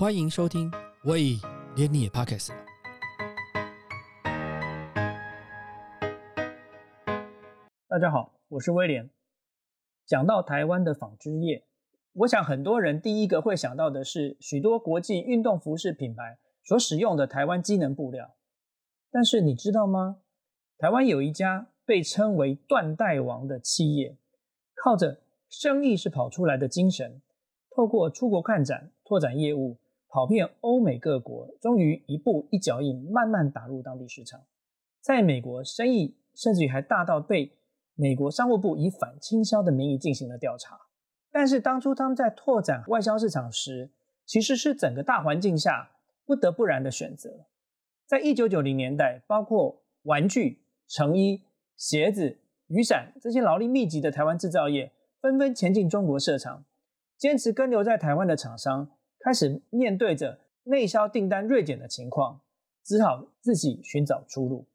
欢迎收听，喂，连你也 Pockets 了。大家好，我是威廉。讲到台湾的纺织业，我想很多人第一个会想到的是许多国际运动服饰品牌所使用的台湾机能布料。但是你知道吗？台湾有一家被称为“断代王”的企业，靠着生意是跑出来的精神，透过出国看展拓展业务。跑遍欧美各国，终于一步一脚印，慢慢打入当地市场。在美国，生意甚至于还大到被美国商务部以反倾销的名义进行了调查。但是当初他们在拓展外销市场时，其实是整个大环境下不得不然的选择。在一九九零年代，包括玩具、成衣、鞋子、雨伞这些劳力密集的台湾制造业，纷纷前进中国市场，坚持跟留在台湾的厂商。开始面对着内销订单锐减的情况，只好自己寻找出路。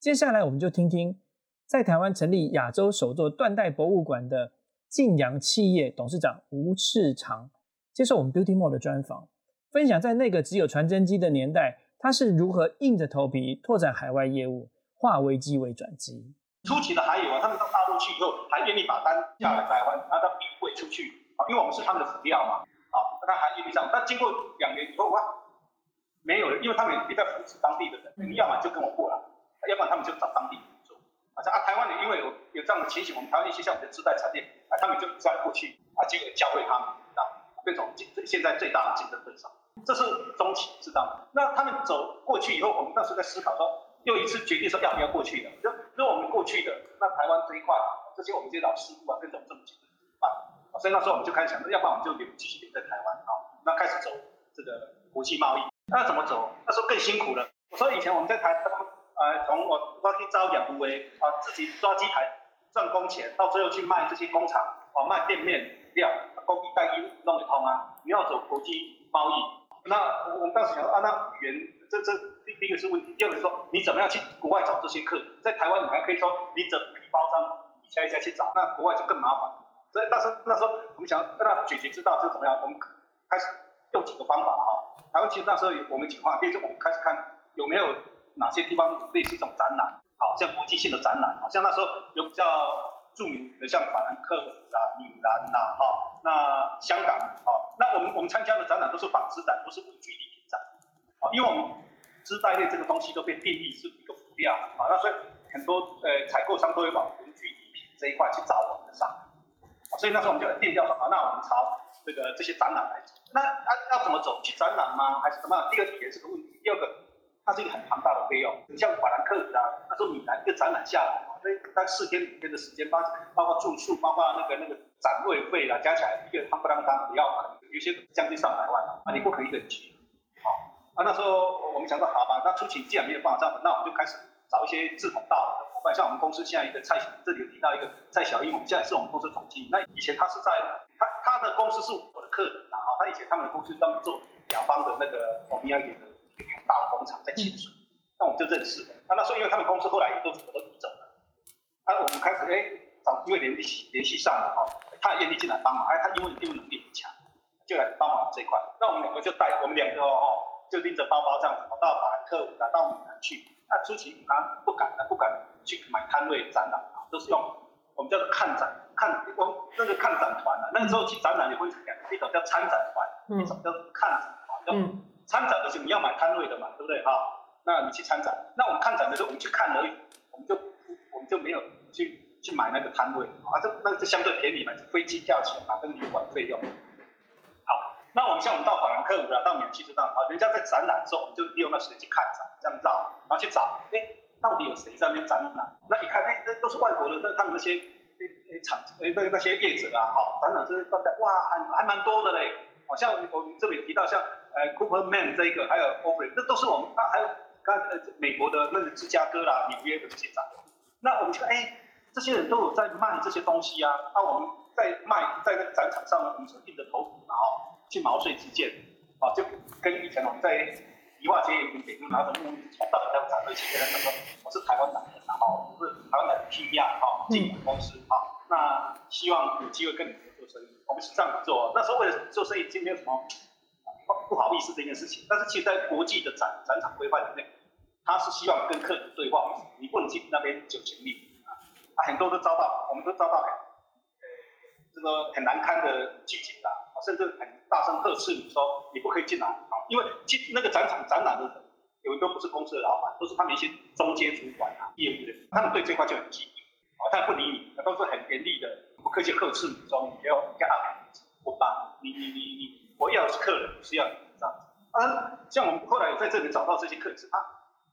接下来，我们就听听在台湾成立亚洲首座断代博物馆的晋阳企业董事长吴世长接受我们 Beauty Mall 的专访，分享在那个只有传真机的年代，他是如何硬着头皮拓展海外业务，化危机为转机。初期的还有啊，他们到大陆去以后，还愿意把单下来台湾，然后他运出去啊，因为我们是他们的辅料嘛。那含义上，但经过两年以后哇，没有了，因为他们也在扶持当地的人，你要么就跟我过来，要不然他们就找当地人做。啊，啊，台湾人因为有有这样的情形，我们台湾一些像我们的自带产业，啊，他们就不再过去，啊，结果教会他们，啊，变成竞现在最大的竞争对手。这是中期，知道吗？那他们走过去以后，我们当时在思考说，又一次决定说要不要过去的。就如果我们过去的，那台湾这一块，这些我们这些老师傅啊，跟着我们这么久。所以那时候我们就开始想，要不然我们就留继续留在台湾啊。那开始走这个国际贸易，那怎么走？那时候更辛苦了。我说以前我们在台，呃，从我抓去招养不为啊，自己抓机台赚工钱，到最后去卖这些工厂，啊，卖店面料，工艺带衣弄得通啊。你要走国际贸易，那我们当时想啊，那语言这这第一个是问题，第二个说你怎么样去国外找这些客？在台湾你还可以说你整批包装一家一家去找，那国外就更麻烦。所以那时候那时候我们想让他解决之道是怎么样？我们开始用几个方法哈。台湾其实那时候我们讲话，第一个我们开始看有没有哪些地方类似一种展览，好像国际性的展览，好像那时候有比较著名的像法兰克啊、米兰呐，哈，那香港啊，那我们我们参加的展览都是纺织展，不是文具礼品展，啊，因为我们织带类这个东西都被定义是一个辅料啊，那所以很多呃采购商都会往文具礼品这一块去找我们的商。所以那时候我们就定调说，啊，那我们朝这个这些展览来走。那要要怎么走？去展览吗？还是怎么样？第二个也是个问题。第二个，它是一个很庞大的费用。你像法兰克福啊，那时候米兰一个展览下来，那那四天五天的时间，包包括住宿，包括那个那个展位费啦，加起来一个夯不啷当也要有些将近上百万啊，你不可以一个人去。好，啊那时候我们想说，好吧，那初期既然没有办法这样，那我们就开始找一些志同道合。像我们公司现在一个蔡，这里有提到一个蔡小英，我们现在是我们公司总经理。那以前他是在他他的公司是我的客人啊，他以前他们的公司专门做两方的那个欧米亚的大的工厂在清水，那我们就认识了。那那时候因为他们公司后来也都都移走了，那我们开始哎找因为联系联系上了哈，他也愿意进来帮忙，哎他因为业务能力很强，就来帮忙这一块。那我们两个就带我们两个哦，就拎着包包这样子跑到法兰克福拿到米兰去。那初期他不敢的，不敢去买摊位展览啊，都是用我们叫做看展，看我那个看展团啊，那个时候去展览也会两一种叫参展团，一种叫看展团。参展的是你要买摊位的嘛，对不对哈？那你去参展，那我们看展的时候我们去看而已，我们就我们就没有去去买那个摊位啊，这那个就相对便宜嘛，飞机票钱啊，跟旅馆费用。好那我们像我们到法兰克福啊，到米兰去知道啊，人家在展览的时候，我们就利用那时间去看展，这样绕，然后去找，哎，到底有谁在那边展览？那一看，哎，那都是外国的，那他们那些那那厂，哎，那那些业者啊，哈，展览这些都在，哇，还还蛮多的嘞。好像我们这里提到像呃 Cooper Man 这一个，还有 o v e r y 这都是我们，啊，还有刚呃美国的那个芝加哥啦、纽约的这些展。那我们就哎，这些人都有在卖这些东西啊，那我们在卖在那个展场上呢，我们是硬着头皮然后。去毛遂自荐，啊，就跟以前我们在宜化街有一点，就拿着木椅从到那个展会去跟他说，我是台湾来的，然后我是台湾来的 P R 哈，进口公司哈，那希望有机会跟你们做生意。我们是这样子做，那时候为了做生意，今天什么不好意思这件事情。但是其实，在国际的展展场规范里面，他是希望跟客人对话，你不能进那边酒前力啊，很多都遭到，我们都遭到很这个很难堪的拒绝的，甚至很大声呵斥你说你不可以进来啊，因为进那个展场展览的，有一个不是公司的老板，都是他们一些中间主管啊、业务的，他们对这块就很忌讳，啊，他不理你，他都是很严厉的，不客气呵斥你说你要干我把你你你你，我要的是客人，不是要你这样子。啊，像我们后来在这里找到这些客人，是啊，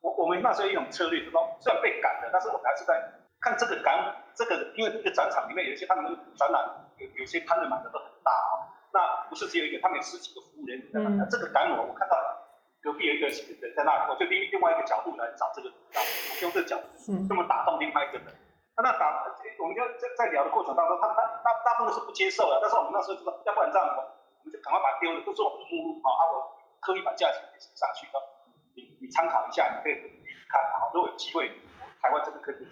我我们那时候一种策略，说虽然被赶的，但是我们还是在看这个赶这个，因为这个展场里面有一些他们的展览。有有些摊的买的都很大啊，那不是只有一个，他们有十几个服务员在买。那这个赶我，我看到隔壁有一个人在那里，我就另另外一个角度来找这个，用这个角度，这么打动另外一个人。那那打，我们就在在聊的过程当中，他他大大部分是不接受的，但是我们那时候就说，要不然这样，我我们就赶快把它丢了，都是我们目录啊，啊我刻意把价钱给写上去，说你你参考一下，你可以看好，如果有机会，台湾这个可以，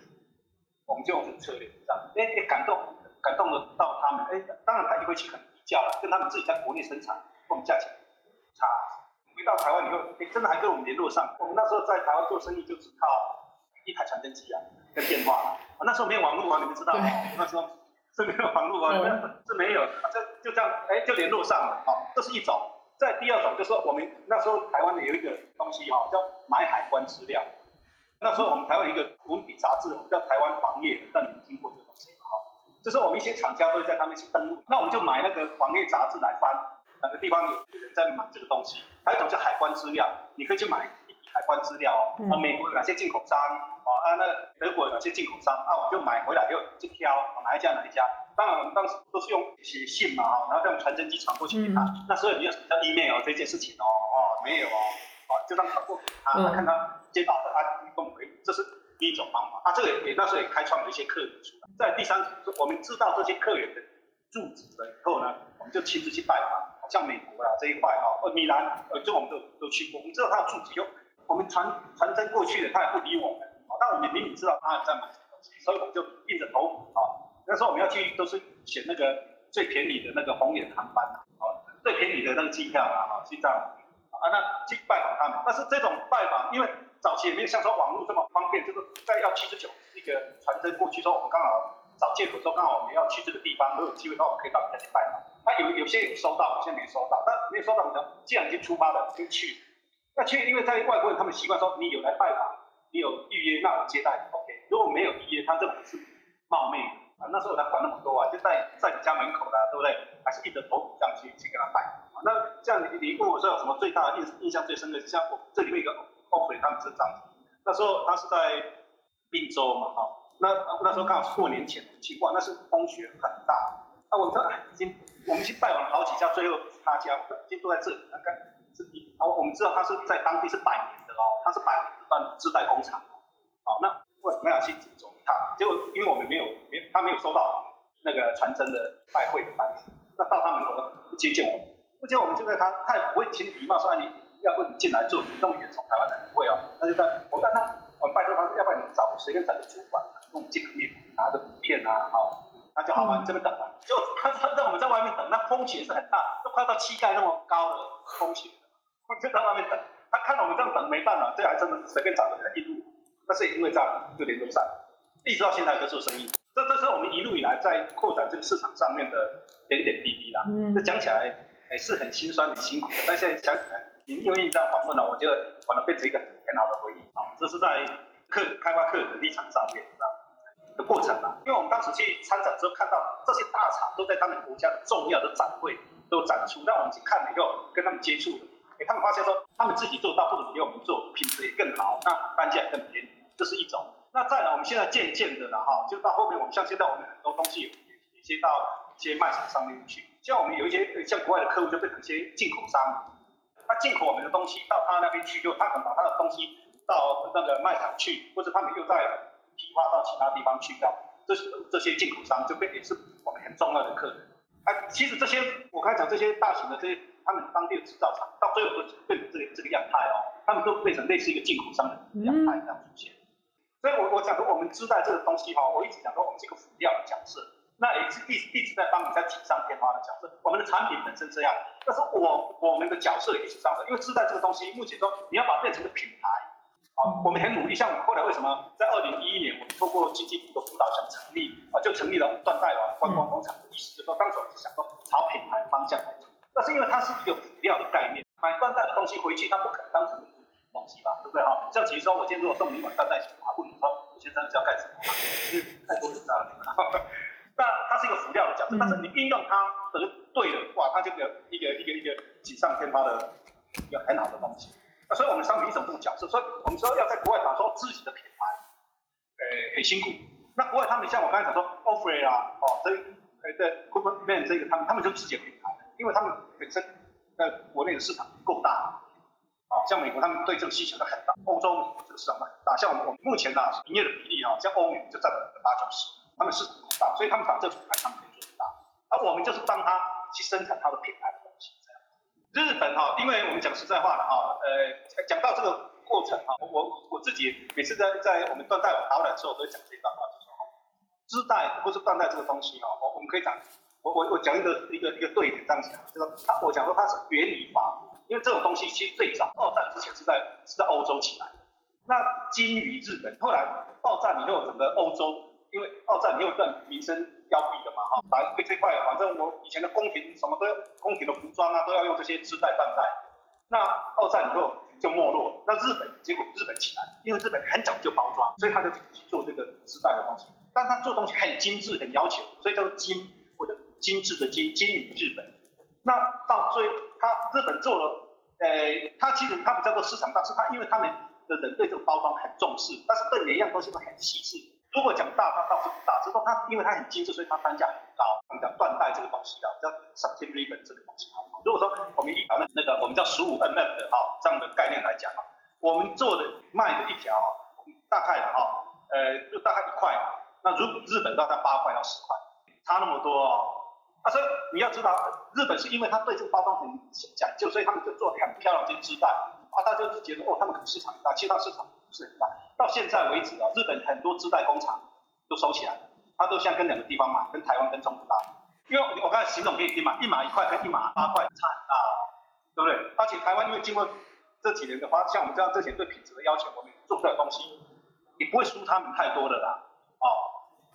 我们就用这个策略，这样，哎哎感动。感动得到他们，哎，当然他也会去很比较了，跟他们自己在国内生产，我们价钱差。回到台湾以后，哎，真的还跟我们联络上。我们那时候在台湾做生意，就只靠一台传真机啊，跟电话。啊那时候没有网络啊，你们知道吗？那时候是没有网络啊，是没有，就就这样，哎，就联络上了。好，这是一种。再第二种就是我们那时候台湾的有一个东西哈，叫买海关资料。那时候我们台湾有一个文笔杂志，叫台湾黄页，但你们听过这个东西吗？就是我们一些厂家都会在他们去登录，那我们就买那个黄页杂志来翻，哪个地方有人在买这个东西。还有一种叫海关资料，你可以去买海关资料哦。啊，美国有哪些进口商？啊，啊，那德国有哪些进口商？啊，我就买回来就去挑哪一家哪一家。当然我们当时都是用写信嘛，哈，然后再用传真机传过去给他。那时候没有什么叫 email 这件事情哦，哦，没有哦，啊，就让他过给他，他看他接到的，他跟我们回，这是第一种方法。啊，这个也那时候也开创了一些客人出来。在第三，我们知道这些客源的住址了以后呢，我们就亲自去拜访，像美国啊这一块啊，呃米兰，呃这我们都都去过，我们知道他的住址，又我们传传真过去的，他也不理我们，啊，但我们明明知道他在买什么东西，所以我们就硬着头皮啊，那时候我们要去都是选那个最便宜的那个红眼航班啊，最便宜的那个机票啊，哈，去这样啊，那去拜访他们，但是这种拜访，因为早期也没有像说网络这么方便，这个在七十九。一个传真过去说，我们刚好找借口说刚好我们要去这个地方，如果有机会的话，我们可以到你家去拜访。那有有些有收到，有些没收到。但没有收到，我们既然已经出发了，就去。那去，因为在外国人他们习惯说，你有来拜访，你有预约，那我接待你 OK。如果没有预约，他认为是冒昧啊。那时候他管那么多啊，就在在你家门口的，对不对？还是硬着头皮这样去去给他拜。那这样你你问我说有什么最大的印印象最深的？像我这里面一个 offer 他们是这样子。那时候他是在。滨州嘛，哈，那那时候刚好是过年前去，哇，那是风雪很大。啊，我说已经，我们去拜访好几家，最后他家已经都在这里。那看是一，啊，我们知道他是在当地是百年的哦，他是百年的自带工厂。好，那为什么要去锦州一趟？结果因为我们没有，没他没有收到那个传真的拜会的单子，那到他门口不接见我们，不接我们就在他，他也不会请礼貌说你要不你进来坐，那么远从台湾来，不会哦，他就在我在那。我拜托他，要不随便找个主管，弄见个面拿着名片啊，好，那就好吧，你这边等吧。就他他让我们在外面等，那风雪是很大，都快到膝盖那么高的风雪，就在外面等。他看到我们这样等没办法，这还真的随便找个人一路。但是因为这样就联络上，一直到现在在做生意。这这是我们一路以来在扩展这个市场上面的点点滴滴啦。这讲起来也是很心酸很辛苦的，但现在想起来，你因为你这样访问了，我觉得反而变成一个很好的回忆啊。这是在客开发客人的立场上面的过程嘛？因为我们当时去参展之后，看到这些大厂都在他们国家的重要的展会都展出，那我们去看了以后，跟他们接触，哎，他们发现说他们自己做到不如比我们做，品质也更好，那单价更便宜，这是一种。那再来，我们现在渐渐的了哈，就到后面，我们像现在我们很多东西也也接到一些卖场上面去，像我们有一些像国外的客户就变成一些进口商，他进口我们的东西到他那边去，就他可能把他的东西。到那个卖场去，或者他们又在批发到其他地方去掉，这这些进口商就变也是我们很重要的客人。啊，其实这些我刚才讲这些大型的这些他们当地的制造厂，到最后都变成这个这个样态哦，他们都变成类似一个进口商的样态这样出现。所以我我讲说我们知道这个东西哈，我一直讲说我们是一个辅料的角色。那也是一一直在帮你在锦上添花的角色。我们的产品本身这样，但是我我们的角色也是这样的，因为自带这个东西，目前说你要把它变成个品牌，好，我们很努力。像我们后来为什么在二零一一年，我们透过经济部的辅导想成立啊，就成立了断代网观光工厂的意思，就是说当时我是想说朝品牌方向来走，但是因为它是一个辅料的概念，买断代的东西回去，它不可能当成东西吧，对不对哈？像其实说我今天如果送你一碗断代水，我问你说，我先生是要干什么？因为太多人了。那它是一个辅料的角色，但是你运用它得对了，哇，它就有一个一个一个锦上添花的一个很好的东西。所以我们商品一种这种角色，所以我们说要在国外打造自己的品牌，呃，很辛苦。那国外他们像我刚才讲说 o f f e r 啊，哦，这呃的 Cookman 这个他们他们就自己的品牌，因为他们本身在国内的市场够大。啊，像美国他们对这个需求都很大，欧洲这个市场很大。像我们我们目前呢，营业的比例啊，像欧美就占了八九十。他们市场很大，所以他们打这个品牌，他们可以做很大。而我们就是帮他去生产他的品牌，日本哈，因为我们讲实在话的哈，呃，讲到这个过程哈，我我自己每次在在我们断代导览的时候，我都会讲这一段话，就是说，织带或是断代这个东西哈，我我们可以讲，我我我讲一个一个一个对点这样讲，就是他我讲说它是原理法，因为这种东西其实最早二战之前是在是在欧洲起来，那基于日本，后来二战以后整个欧洲。因为二战没有段民生凋敝的嘛，哈，反正这块，反正我以前的宫廷什么都，宫廷的服装啊都要用这些织带缎带。那二战以后就没落，那日本结果日本起来，因为日本很早就包装，所以他就去做这个织带的东西。但他做东西很精致，很要求，所以叫做精或者精致的精，精于日本。那到最他日本做了，呃，他其实他比较多市场，但是他因为他们的人对这个包装很重视，但是对每一样东西都很细致。如果讲大，它倒是不大，只是说它因为它很精致，所以它单价很高。我们讲缎带这个东西啊，叫 satin ribbon 这个东西啊。如果说我们以咱们那个我们叫十五 mm 的哈这样的概念来讲啊，我们做的卖的一条大概的哈，呃，就大概一块嘛。那如果日本大概八块到十块，差那么多哦。啊，所以你要知道，日本是因为他对这个包装很讲究，所以他们就做很漂亮这个织带。啊，大家就觉得哦，他们可能市场很大，其他市场不是很大。到现在为止啊，日本很多织带工厂都收起来了，它都像跟两个地方买，跟台湾跟中国大。因为我刚才形容给你听嘛，一码一块跟一码八块差很大，对不对？而且台湾因为经过这几年的话，像我们这样这些对品质的要求，我们做出来的东西也不会输他们太多的啦。哦，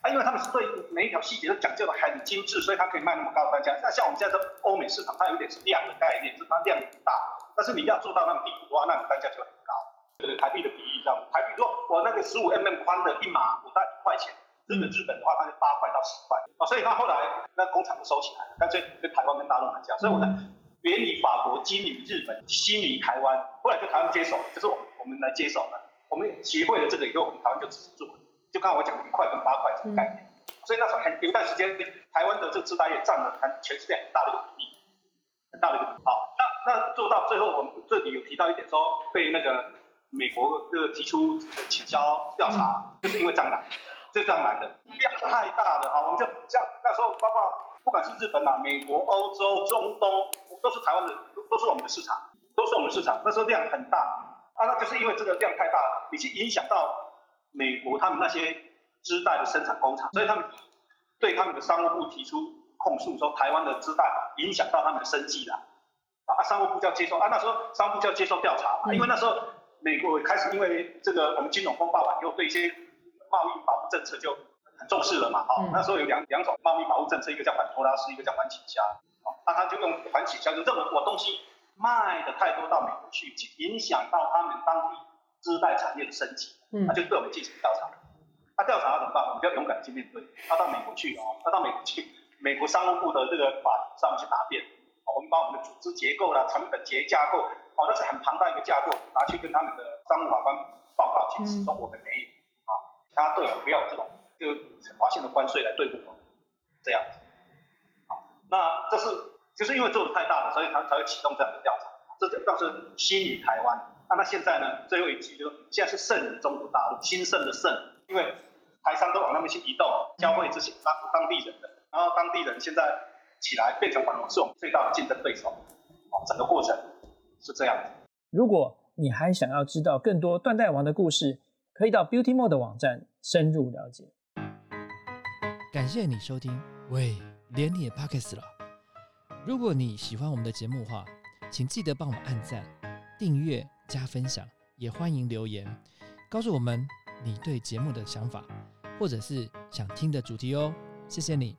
啊，因为他们是对每一条细节都讲究的很精致，所以它可以卖那么高的单价。那像我们现在这欧美市场，它有点是量的概念，是它量很大。但是你要做到那种地步的话，那单价就很。对台币的比例这样，台币说我那个十五 mm 宽的一码，我大一块钱。日本日本的话，它就八块到十块。啊，所以他后来那工厂都收起来了，干脆跟台湾跟大陆买价。所以我呢，远离法国，经理日本，西离台湾，后来就台湾接手，就是我我们来接手了。我们学会了这个以后，我们台湾就自己做。就刚刚我讲一块跟八块这个概念。所以那时候很有一段时间，台湾的这个制造业占了全全世界很大的一个比例，很大的一个好。那做到最后，我们这里有提到一点，说被那个美国这提出取消调查，就是因为蟑螂，这蟑螂的量太大了啊！我们就像那时候，包括不管是日本啊、美国、欧洲、中东，都是台湾的，都是我们的市场，都是我们的市场。那时候量很大啊，那就是因为这个量太大了，已经影响到美国他们那些织带的生产工厂，所以他们对他们的商务部提出控诉，说台湾的织带影响到他们的生计了。啊，商务部就要接受啊，那时候商务部就要接受调查嘛，因为那时候美国开始因为这个我们金融风暴完以后，对一些贸易保护政策就很重视了嘛，哦，那时候有两两种贸易保护政策，一个叫反托拉斯，一个叫反倾销，哦，那他就用反倾销，就认为我东西卖的太多到美国去，影响到他们当地织带产业的升级，嗯，他就对我们进行调查，他调查怎么办？我们就要勇敢去面对，他到美国去哦，他到美国去，美国商务部的这个法庭上面去答辩。我们把我们的组织结构啦、成本结架构，哦，那是很庞大一个架构，拿去跟他们的商务法官报告，其实说我们没有啊，他对不要这种就划线的关税来对付我们，这样子，好，那这是就是因为做的太大了，所以他才会启动这样的调查，这就倒是新于台湾，那那现在呢，最后一句就现在是胜于中国大陆，兴盛的盛，因为台商都往那边去移动，教会这些当当地人的，然后当地人现在。起来变成我们是我们最大的竞争对手，哦，整个过程是这样子。如果你还想要知道更多断代王的故事，可以到 Beauty Mode 的网站深入了解。感谢你收听喂，连你也 Pockets 了。如果你喜欢我们的节目的话，请记得帮我们按赞、订阅、加分享，也欢迎留言告诉我们你对节目的想法，或者是想听的主题哦。谢谢你。